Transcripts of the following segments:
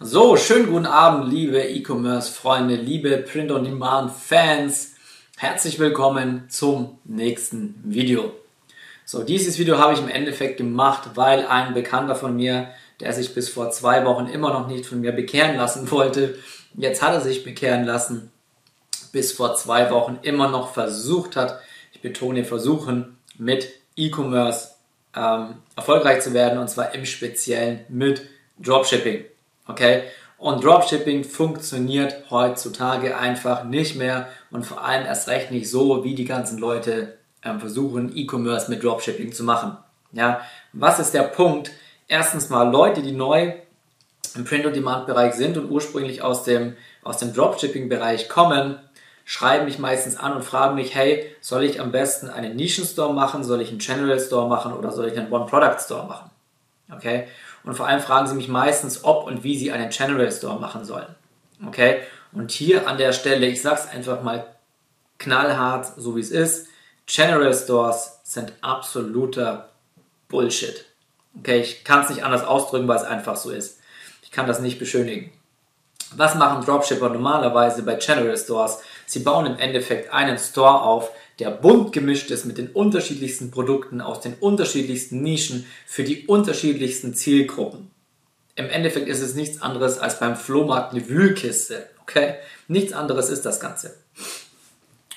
So, schönen guten Abend, liebe E-Commerce-Freunde, liebe Print-on-Demand-Fans. Herzlich willkommen zum nächsten Video. So, dieses Video habe ich im Endeffekt gemacht, weil ein Bekannter von mir, der sich bis vor zwei Wochen immer noch nicht von mir bekehren lassen wollte, jetzt hat er sich bekehren lassen, bis vor zwei Wochen immer noch versucht hat, ich betone versuchen, mit E-Commerce ähm, erfolgreich zu werden und zwar im Speziellen mit Dropshipping. Okay? Und Dropshipping funktioniert heutzutage einfach nicht mehr und vor allem erst recht nicht so, wie die ganzen Leute ähm, versuchen, E-Commerce mit Dropshipping zu machen. Ja, was ist der Punkt? Erstens mal Leute, die neu im Print-on-Demand-Bereich sind und ursprünglich aus dem, aus dem Dropshipping-Bereich kommen, schreiben mich meistens an und fragen mich, hey, soll ich am besten einen Nischen-Store machen, soll ich einen General Store machen oder soll ich einen One-Product-Store machen? Okay? Und vor allem fragen sie mich meistens, ob und wie sie einen General Store machen sollen. Okay? Und hier an der Stelle, ich sag's einfach mal knallhart, so wie es ist, General Stores sind absoluter Bullshit. Okay, ich kann es nicht anders ausdrücken, weil es einfach so ist. Ich kann das nicht beschönigen. Was machen Dropshipper normalerweise bei General Stores? Sie bauen im Endeffekt einen Store auf, der bunt gemischt ist mit den unterschiedlichsten Produkten aus den unterschiedlichsten Nischen für die unterschiedlichsten Zielgruppen. Im Endeffekt ist es nichts anderes als beim Flohmarkt eine Wühlkiste. Okay? Nichts anderes ist das Ganze.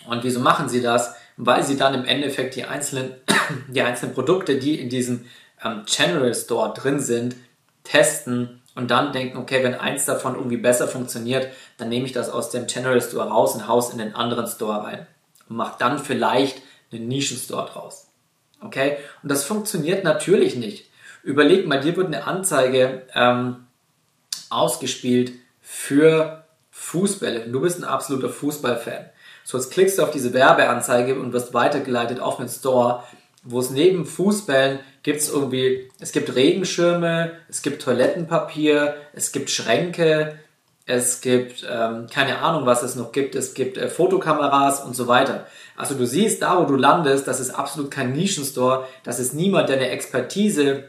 Und wieso machen sie das? Weil sie dann im Endeffekt die einzelnen, die einzelnen Produkte, die in diesem ähm, General Store drin sind, testen und dann denken, okay, wenn eins davon irgendwie besser funktioniert, dann nehme ich das aus dem General Store raus und haus in den anderen Store rein und macht dann vielleicht einen Nischenstore draus. Okay? Und das funktioniert natürlich nicht. Überleg mal, dir wird eine Anzeige ähm, ausgespielt für Fußbälle. Du bist ein absoluter Fußballfan. So, jetzt klickst du auf diese Werbeanzeige und wirst weitergeleitet auf einen Store, wo es neben Fußbällen gibt es irgendwie, es gibt Regenschirme, es gibt Toilettenpapier, es gibt Schränke, es gibt ähm, keine Ahnung, was es noch gibt, es gibt äh, Fotokameras und so weiter. Also du siehst, da wo du landest, das ist absolut kein Nischenstore, das ist niemand, der eine Expertise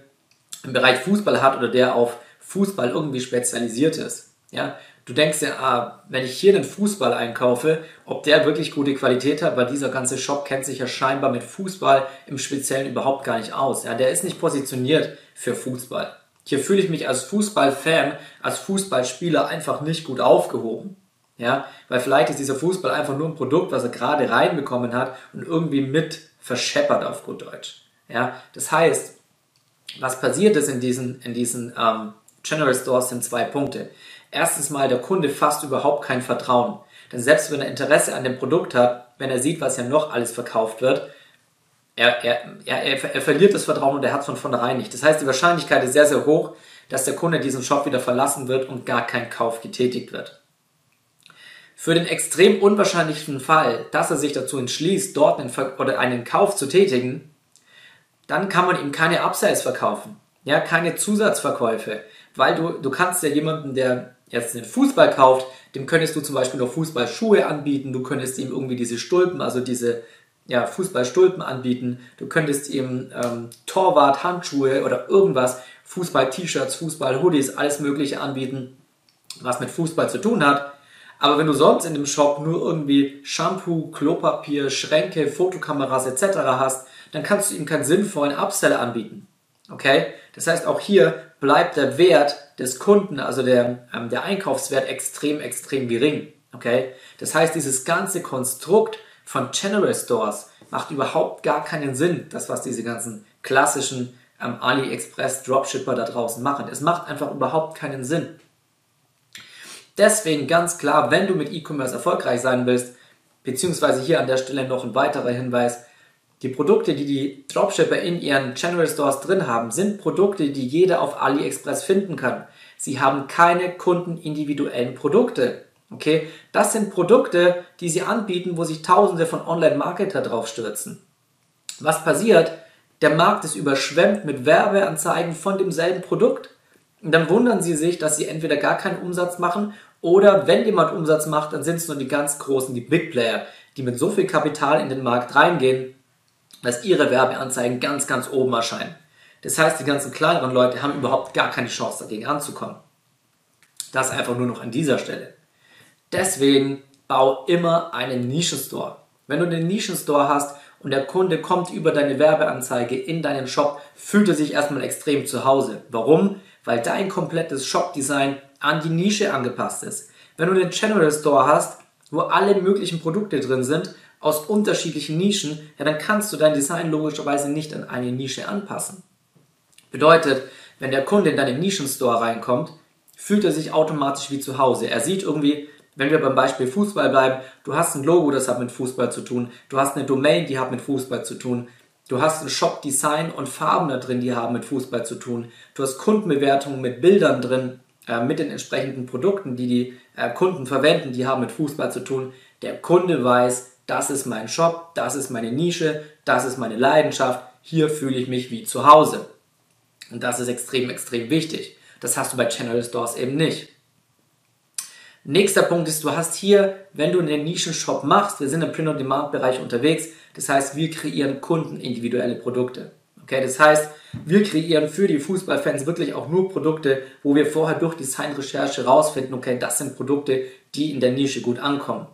im Bereich Fußball hat oder der auf Fußball irgendwie spezialisiert ist. Ja, du denkst ja, ah, wenn ich hier den Fußball einkaufe, ob der wirklich gute Qualität hat, weil dieser ganze Shop kennt sich ja scheinbar mit Fußball im Speziellen überhaupt gar nicht aus. Ja, der ist nicht positioniert für Fußball. Hier fühle ich mich als Fußballfan, als Fußballspieler einfach nicht gut aufgehoben. Ja, weil vielleicht ist dieser Fußball einfach nur ein Produkt, was er gerade reinbekommen hat und irgendwie mit verscheppert auf gut Deutsch. Ja, das heißt, was passiert ist in diesen, in diesen ähm, General Stores sind zwei Punkte. Erstens mal, der Kunde fasst überhaupt kein Vertrauen. Denn selbst wenn er Interesse an dem Produkt hat, wenn er sieht, was ja noch alles verkauft wird, er, er, er, er verliert das Vertrauen und er hat es von vornherein nicht. Das heißt, die Wahrscheinlichkeit ist sehr, sehr hoch, dass der Kunde diesen Shop wieder verlassen wird und gar kein Kauf getätigt wird. Für den extrem unwahrscheinlichen Fall, dass er sich dazu entschließt, dort einen, oder einen Kauf zu tätigen, dann kann man ihm keine Upsells verkaufen, ja, keine Zusatzverkäufe, weil du, du kannst ja jemanden, der jetzt einen Fußball kauft, dem könntest du zum Beispiel noch Fußballschuhe anbieten, du könntest ihm irgendwie diese Stulpen, also diese ja, Fußballstulpen anbieten, du könntest ihm ähm, Torwart, Handschuhe oder irgendwas, Fußball-T-Shirts, Fußball-Hoodies, alles mögliche anbieten, was mit Fußball zu tun hat. Aber wenn du sonst in dem Shop nur irgendwie Shampoo, Klopapier, Schränke, Fotokameras etc. hast, dann kannst du ihm keinen sinnvollen Upsell anbieten. Okay? Das heißt, auch hier bleibt der Wert des Kunden, also der, ähm, der Einkaufswert extrem, extrem gering. Okay? Das heißt, dieses ganze Konstrukt von General Stores macht überhaupt gar keinen Sinn, das was diese ganzen klassischen ähm, AliExpress Dropshipper da draußen machen. Es macht einfach überhaupt keinen Sinn. Deswegen ganz klar, wenn du mit E-Commerce erfolgreich sein willst, beziehungsweise hier an der Stelle noch ein weiterer Hinweis, die Produkte, die die Dropshipper in ihren General Stores drin haben, sind Produkte, die jeder auf AliExpress finden kann. Sie haben keine kundenindividuellen Produkte. Okay, das sind Produkte, die sie anbieten, wo sich Tausende von Online-Marketer drauf stürzen. Was passiert? Der Markt ist überschwemmt mit Werbeanzeigen von demselben Produkt. Und dann wundern sie sich, dass sie entweder gar keinen Umsatz machen oder wenn jemand Umsatz macht, dann sind es nur die ganz großen, die Big Player, die mit so viel Kapital in den Markt reingehen, dass ihre Werbeanzeigen ganz, ganz oben erscheinen. Das heißt, die ganzen kleineren Leute haben überhaupt gar keine Chance dagegen anzukommen. Das einfach nur noch an dieser Stelle. Deswegen bau immer einen Nischenstore. Wenn du einen Nischenstore hast und der Kunde kommt über deine Werbeanzeige in deinen Shop, fühlt er sich erstmal extrem zu Hause. Warum? Weil dein komplettes Shop-Design an die Nische angepasst ist. Wenn du einen General Store hast, wo alle möglichen Produkte drin sind, aus unterschiedlichen Nischen, ja, dann kannst du dein Design logischerweise nicht an eine Nische anpassen. Bedeutet, wenn der Kunde in deinen Nischenstore reinkommt, fühlt er sich automatisch wie zu Hause. Er sieht irgendwie, wenn wir beim Beispiel Fußball bleiben, du hast ein Logo, das hat mit Fußball zu tun, du hast eine Domain, die hat mit Fußball zu tun, du hast ein Shop-Design und Farben da drin, die haben mit Fußball zu tun, du hast Kundenbewertungen mit Bildern drin, äh, mit den entsprechenden Produkten, die die äh, Kunden verwenden, die haben mit Fußball zu tun. Der Kunde weiß, das ist mein Shop, das ist meine Nische, das ist meine Leidenschaft, hier fühle ich mich wie zu Hause. Und das ist extrem, extrem wichtig. Das hast du bei Channel Stores eben nicht. Nächster Punkt ist, du hast hier, wenn du einen Nischenshop machst, wir sind im Print-on-Demand-Bereich unterwegs, das heißt, wir kreieren kundenindividuelle Produkte. Okay, das heißt, wir kreieren für die Fußballfans wirklich auch nur Produkte, wo wir vorher durch Designrecherche rausfinden, okay, das sind Produkte, die in der Nische gut ankommen.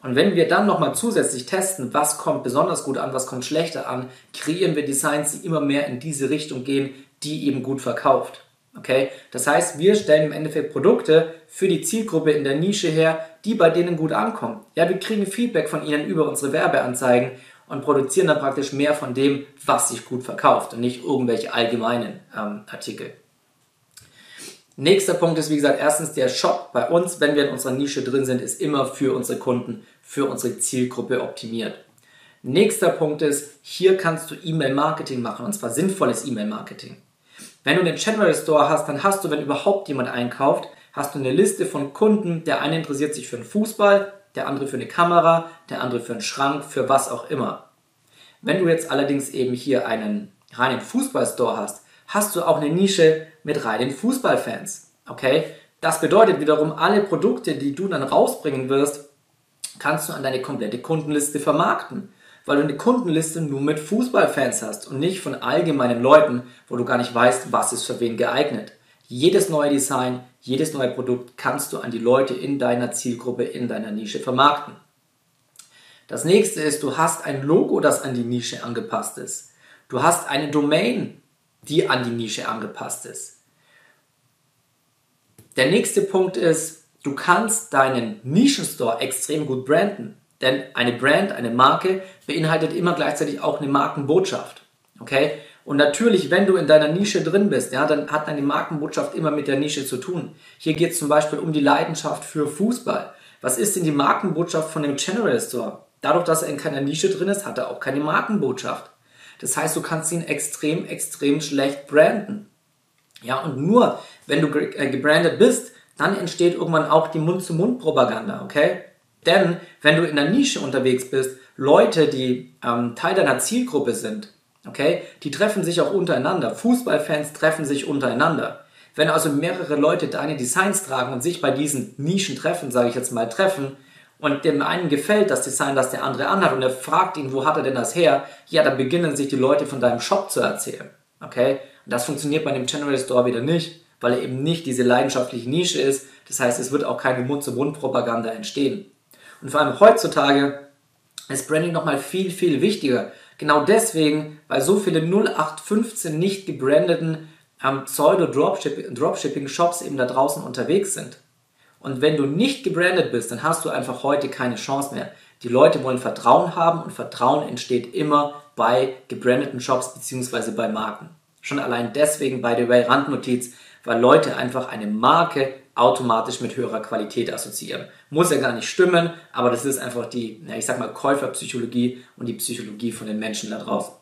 Und wenn wir dann nochmal zusätzlich testen, was kommt besonders gut an, was kommt schlechter an, kreieren wir Designs, die immer mehr in diese Richtung gehen, die eben gut verkauft. Okay? Das heißt, wir stellen im Endeffekt Produkte für die Zielgruppe in der Nische her, die bei denen gut ankommen. Ja, wir kriegen Feedback von ihnen über unsere Werbeanzeigen und produzieren dann praktisch mehr von dem, was sich gut verkauft und nicht irgendwelche allgemeinen ähm, Artikel. Nächster Punkt ist, wie gesagt, erstens der Shop bei uns, wenn wir in unserer Nische drin sind, ist immer für unsere Kunden, für unsere Zielgruppe optimiert. Nächster Punkt ist, hier kannst du E-Mail-Marketing machen und zwar sinnvolles E-Mail-Marketing. Wenn du einen General Store hast, dann hast du, wenn überhaupt jemand einkauft, hast du eine Liste von Kunden. Der eine interessiert sich für einen Fußball, der andere für eine Kamera, der andere für einen Schrank, für was auch immer. Wenn du jetzt allerdings eben hier einen reinen Fußballstore hast, hast du auch eine Nische mit reinen Fußballfans. Okay? Das bedeutet wiederum, alle Produkte, die du dann rausbringen wirst, kannst du an deine komplette Kundenliste vermarkten weil du eine Kundenliste nur mit Fußballfans hast und nicht von allgemeinen Leuten, wo du gar nicht weißt, was ist für wen geeignet. Jedes neue Design, jedes neue Produkt kannst du an die Leute in deiner Zielgruppe, in deiner Nische vermarkten. Das nächste ist, du hast ein Logo, das an die Nische angepasst ist. Du hast eine Domain, die an die Nische angepasst ist. Der nächste Punkt ist, du kannst deinen Nischenstore extrem gut branden. Denn eine Brand, eine Marke beinhaltet immer gleichzeitig auch eine Markenbotschaft. Okay? Und natürlich, wenn du in deiner Nische drin bist, ja, dann hat deine Markenbotschaft immer mit der Nische zu tun. Hier geht es zum Beispiel um die Leidenschaft für Fußball. Was ist denn die Markenbotschaft von dem General Store? Dadurch, dass er in keiner Nische drin ist, hat er auch keine Markenbotschaft. Das heißt, du kannst ihn extrem, extrem schlecht branden. Ja, und nur wenn du äh, gebrandet bist, dann entsteht irgendwann auch die Mund-zu-Mund-Propaganda, okay? Denn wenn du in der Nische unterwegs bist, Leute, die ähm, Teil deiner Zielgruppe sind, okay, die treffen sich auch untereinander. Fußballfans treffen sich untereinander. Wenn also mehrere Leute deine Designs tragen und sich bei diesen Nischen treffen, sage ich jetzt mal treffen, und dem einen gefällt das Design, das der andere anhat, und er fragt ihn, wo hat er denn das her? Ja, dann beginnen sich die Leute von deinem Shop zu erzählen. Okay? Und das funktioniert bei dem General Store wieder nicht, weil er eben nicht diese leidenschaftliche Nische ist. Das heißt, es wird auch keine Mund-zu-Mund-Propaganda entstehen. Und vor allem heutzutage ist Branding nochmal viel, viel wichtiger. Genau deswegen, weil so viele 0815 nicht gebrandeten ähm, Pseudo-Dropshipping-Shops eben da draußen unterwegs sind. Und wenn du nicht gebrandet bist, dann hast du einfach heute keine Chance mehr. Die Leute wollen Vertrauen haben und Vertrauen entsteht immer bei gebrandeten Shops bzw. bei Marken. Schon allein deswegen, by the way, Randnotiz, weil Leute einfach eine Marke automatisch mit höherer Qualität assoziieren. Muss ja gar nicht stimmen, aber das ist einfach die, ich sag mal, Käuferpsychologie und die Psychologie von den Menschen da draußen.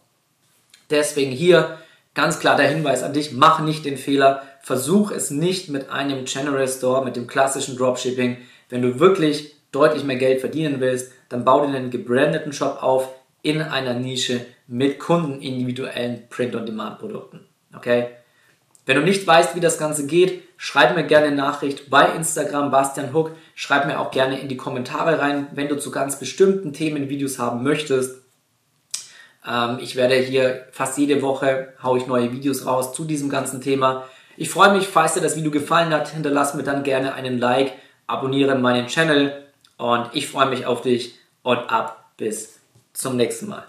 Deswegen hier ganz klar der Hinweis an dich, mach nicht den Fehler, versuch es nicht mit einem General Store, mit dem klassischen Dropshipping. Wenn du wirklich deutlich mehr Geld verdienen willst, dann bau dir einen gebrandeten Shop auf in einer Nische mit kundenindividuellen Print-on-Demand-Produkten. Okay? Wenn du nicht weißt, wie das Ganze geht, schreib mir gerne eine Nachricht bei Instagram Bastian Hook. Schreib mir auch gerne in die Kommentare rein, wenn du zu ganz bestimmten Themen Videos haben möchtest. Ähm, ich werde hier fast jede Woche haue ich neue Videos raus zu diesem ganzen Thema. Ich freue mich, falls dir das Video gefallen hat, hinterlass mir dann gerne einen Like, abonniere meinen Channel und ich freue mich auf dich und ab bis zum nächsten Mal.